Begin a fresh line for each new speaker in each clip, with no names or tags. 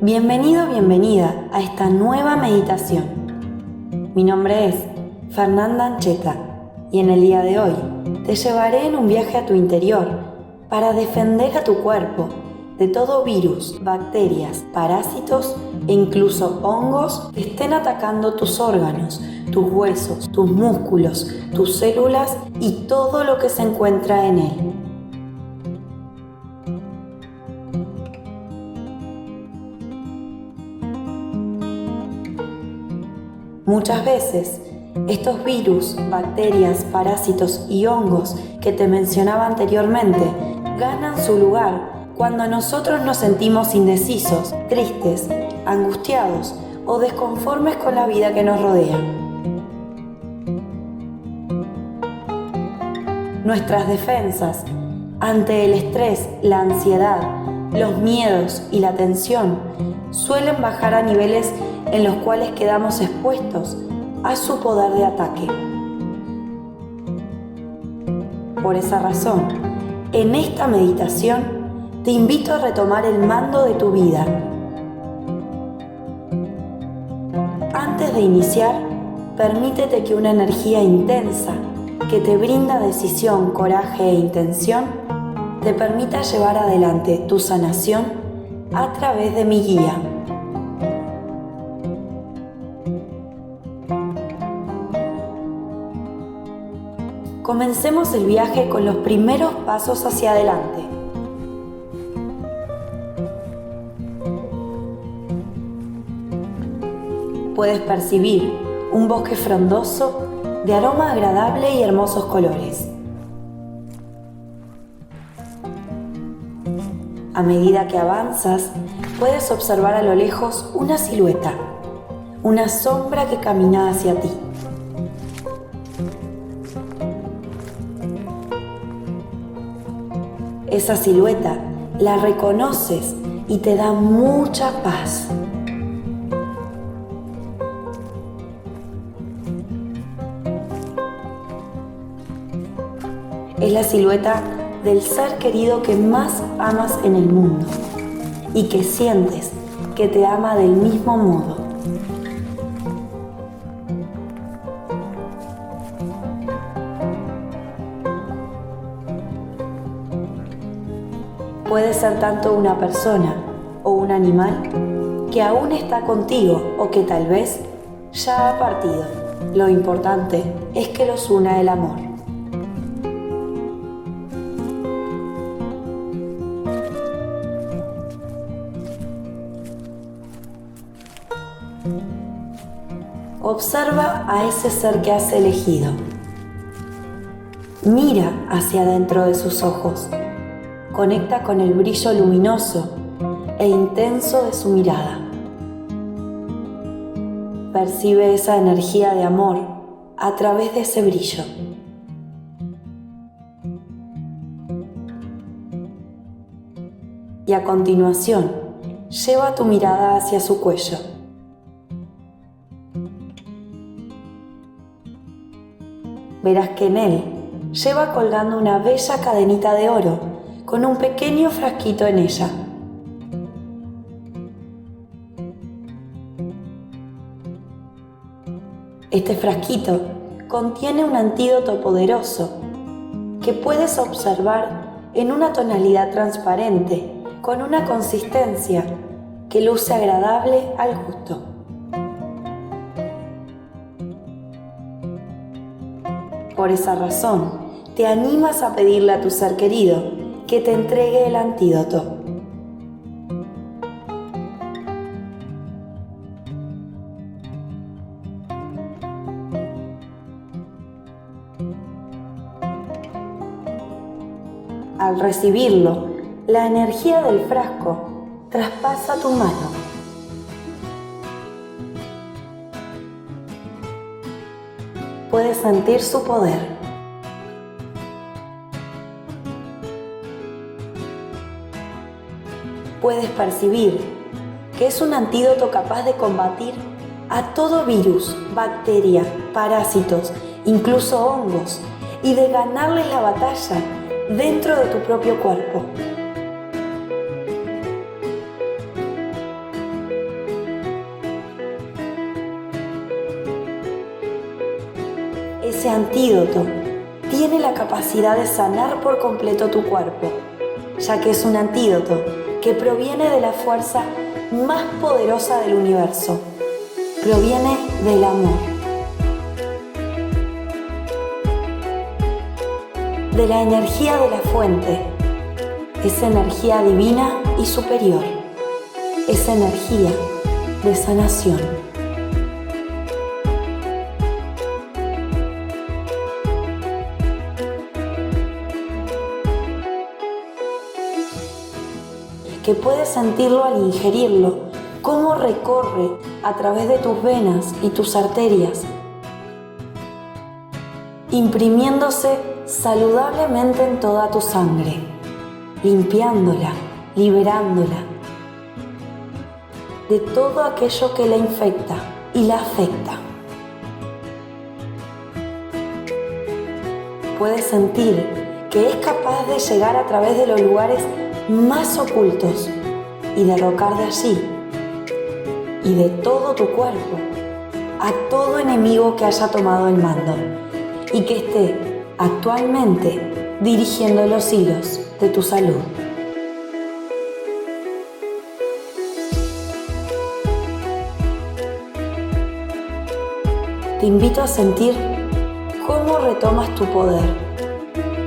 Bienvenido, bienvenida a esta nueva meditación. Mi nombre es Fernanda Ancheta y en el día de hoy te llevaré en un viaje a tu interior para defender a tu cuerpo de todo virus, bacterias, parásitos e incluso hongos que estén atacando tus órganos, tus huesos, tus músculos, tus células y todo lo que se encuentra en él. Muchas veces, estos virus, bacterias, parásitos y hongos que te mencionaba anteriormente ganan su lugar cuando nosotros nos sentimos indecisos, tristes, angustiados o desconformes con la vida que nos rodea. Nuestras defensas ante el estrés, la ansiedad, los miedos y la tensión suelen bajar a niveles en los cuales quedamos expuestos a su poder de ataque. Por esa razón, en esta meditación te invito a retomar el mando de tu vida. Antes de iniciar, permítete que una energía intensa que te brinda decisión, coraje e intención te permita llevar adelante tu sanación a través de mi guía. Comencemos el viaje con los primeros pasos hacia adelante. Puedes percibir un bosque frondoso de aroma agradable y hermosos colores. A medida que avanzas, puedes observar a lo lejos una silueta, una sombra que camina hacia ti. Esa silueta, la reconoces y te da mucha paz. Es la silueta del ser querido que más amas en el mundo y que sientes que te ama del mismo modo. Puede ser tanto una persona o un animal que aún está contigo o que tal vez ya ha partido. Lo importante es que los una el amor. Observa a ese ser que has elegido. Mira hacia adentro de sus ojos conecta con el brillo luminoso e intenso de su mirada. Percibe esa energía de amor a través de ese brillo. Y a continuación, lleva tu mirada hacia su cuello. Verás que en él lleva colgando una bella cadenita de oro con un pequeño frasquito en ella. Este frasquito contiene un antídoto poderoso que puedes observar en una tonalidad transparente con una consistencia que luce agradable al gusto. Por esa razón, te animas a pedirle a tu ser querido que te entregue el antídoto. Al recibirlo, la energía del frasco traspasa tu mano. Puedes sentir su poder. puedes percibir que es un antídoto capaz de combatir a todo virus, bacteria, parásitos, incluso hongos, y de ganarles la batalla dentro de tu propio cuerpo. Ese antídoto tiene la capacidad de sanar por completo tu cuerpo, ya que es un antídoto que proviene de la fuerza más poderosa del universo. Proviene del amor. De la energía de la fuente. Esa energía divina y superior. Esa energía de sanación. Que puedes sentirlo al ingerirlo, cómo recorre a través de tus venas y tus arterias, imprimiéndose saludablemente en toda tu sangre, limpiándola, liberándola de todo aquello que la infecta y la afecta. Puedes sentir que es capaz de llegar a través de los lugares más ocultos y derrocar de allí y de todo tu cuerpo a todo enemigo que haya tomado el mando y que esté actualmente dirigiendo los hilos de tu salud. Te invito a sentir cómo retomas tu poder.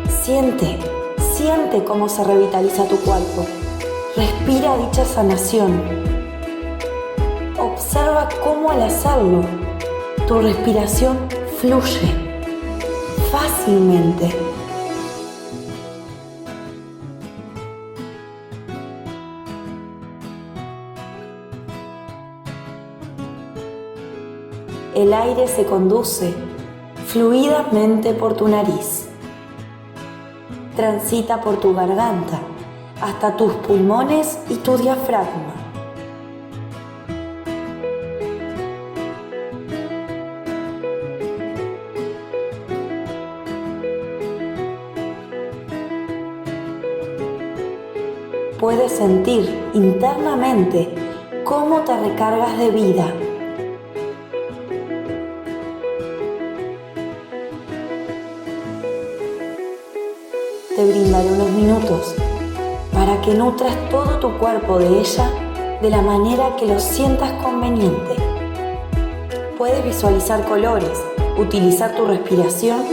Siente Siente cómo se revitaliza tu cuerpo. Respira dicha sanación. Observa cómo al hacerlo tu respiración fluye fácilmente. El aire se conduce fluidamente por tu nariz transita por tu garganta hasta tus pulmones y tu diafragma. Puedes sentir internamente cómo te recargas de vida te brindaré unos minutos para que nutras todo tu cuerpo de ella de la manera que lo sientas conveniente. Puedes visualizar colores, utilizar tu respiración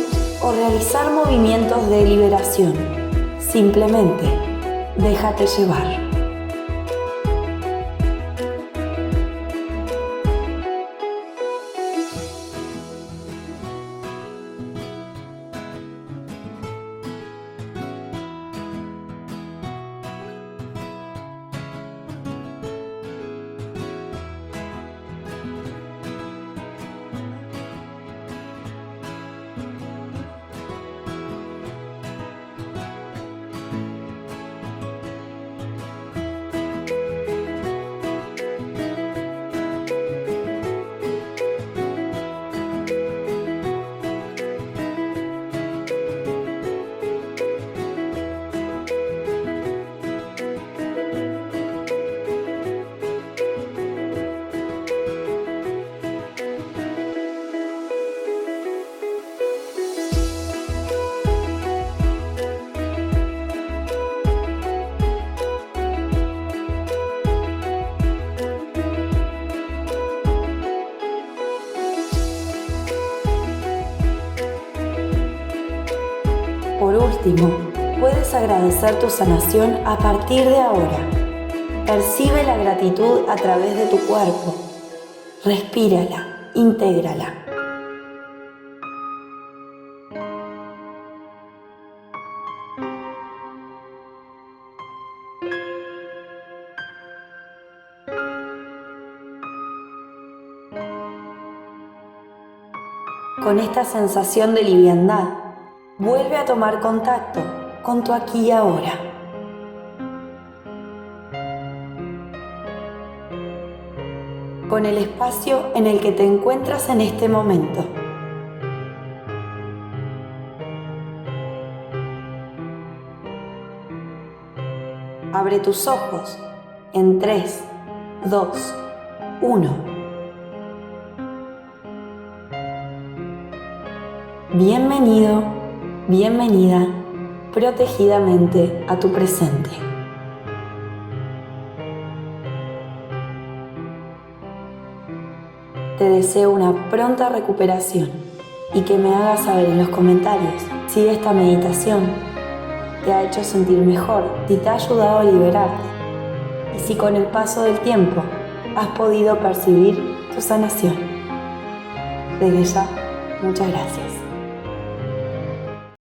o realizar movimientos de liberación. Simplemente déjate llevar. Puedes agradecer tu sanación a partir de ahora. Percibe la gratitud a través de tu cuerpo. Respírala, intégrala. Con esta sensación de liviandad, Vuelve a tomar contacto con tu aquí y ahora. Con el espacio en el que te encuentras en este momento. Abre tus ojos en 3, 2, 1. Bienvenido, bienvenida protegidamente a tu presente. Te deseo una pronta recuperación y que me hagas saber en los comentarios si esta meditación te ha hecho sentir mejor, si te ha ayudado a liberarte y si con el paso del tiempo has podido percibir tu sanación. Desde ya, muchas gracias.